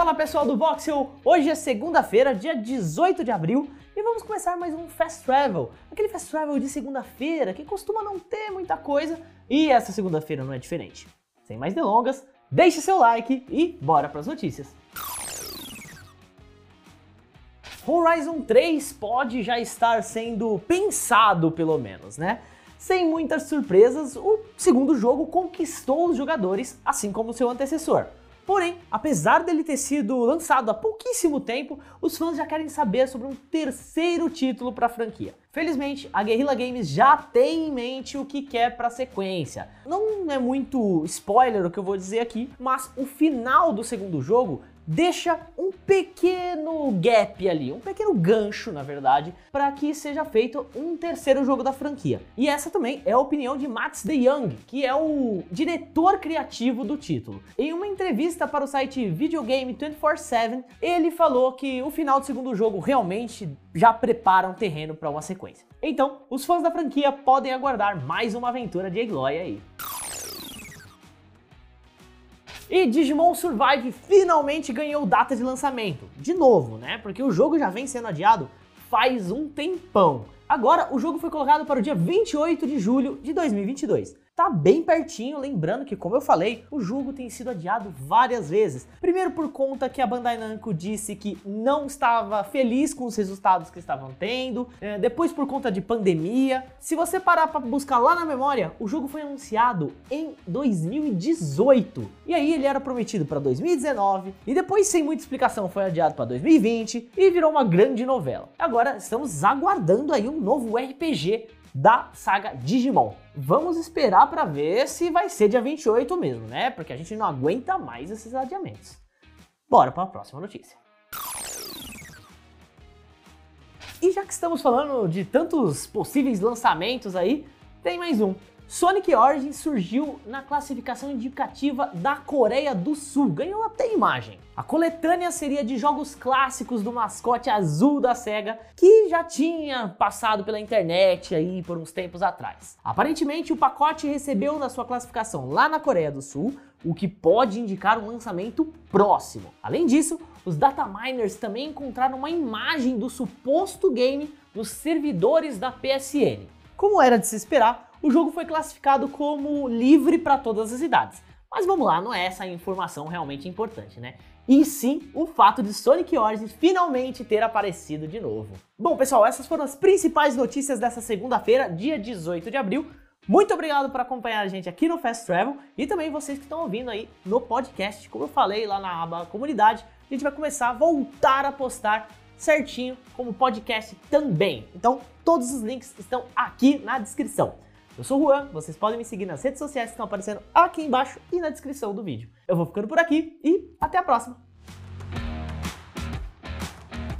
Fala pessoal do Voxel! Hoje é segunda-feira, dia 18 de abril, e vamos começar mais um Fast Travel. Aquele Fast Travel de segunda-feira que costuma não ter muita coisa, e essa segunda-feira não é diferente. Sem mais delongas, deixe seu like e bora para as notícias. Horizon 3 pode já estar sendo pensado, pelo menos, né? Sem muitas surpresas, o segundo jogo conquistou os jogadores, assim como seu antecessor. Porém, apesar dele ter sido lançado há pouquíssimo tempo, os fãs já querem saber sobre um terceiro título para a franquia. Felizmente, a Guerrilla Games já tem em mente o que quer para a sequência. Não é muito spoiler o que eu vou dizer aqui, mas o final do segundo jogo deixa um pequeno gap ali, um pequeno gancho, na verdade, para que seja feito um terceiro jogo da franquia. E essa também é a opinião de Max de Young, que é o diretor criativo do título. Em uma entrevista para o site Videogame 24/7, ele falou que o final do segundo jogo realmente já prepara um terreno para uma sequência. Então, os fãs da franquia podem aguardar mais uma aventura de Aloy aí. E Digimon Survive finalmente ganhou data de lançamento. De novo, né? Porque o jogo já vem sendo adiado faz um tempão. Agora, o jogo foi colocado para o dia 28 de julho de 2022 tá bem pertinho, lembrando que, como eu falei, o jogo tem sido adiado várias vezes. Primeiro por conta que a Bandai Namco disse que não estava feliz com os resultados que estavam tendo, é, depois por conta de pandemia. Se você parar para buscar lá na memória, o jogo foi anunciado em 2018 e aí ele era prometido para 2019 e depois sem muita explicação foi adiado para 2020 e virou uma grande novela. Agora estamos aguardando aí um novo RPG da saga Digimon. Vamos esperar para ver se vai ser dia 28 mesmo, né? Porque a gente não aguenta mais esses adiamentos. Bora para a próxima notícia. E já que estamos falando de tantos possíveis lançamentos aí, tem mais um. Sonic Origins surgiu na classificação indicativa da Coreia do Sul, ganhou até imagem. A coletânea seria de jogos clássicos do mascote azul da SEGA, que já tinha passado pela internet aí por uns tempos atrás. Aparentemente, o pacote recebeu na sua classificação lá na Coreia do Sul, o que pode indicar um lançamento próximo. Além disso, os dataminers também encontraram uma imagem do suposto game nos servidores da PSN. Como era de se esperar, o jogo foi classificado como livre para todas as idades. Mas vamos lá, não é essa a informação realmente importante, né? E sim o fato de Sonic Origins finalmente ter aparecido de novo. Bom, pessoal, essas foram as principais notícias dessa segunda-feira, dia 18 de abril. Muito obrigado por acompanhar a gente aqui no Fast Travel e também vocês que estão ouvindo aí no podcast. Como eu falei lá na aba comunidade, a gente vai começar a voltar a postar certinho como podcast também. Então, todos os links estão aqui na descrição. Eu sou o Juan, vocês podem me seguir nas redes sociais que estão aparecendo aqui embaixo e na descrição do vídeo. Eu vou ficando por aqui e até a próxima!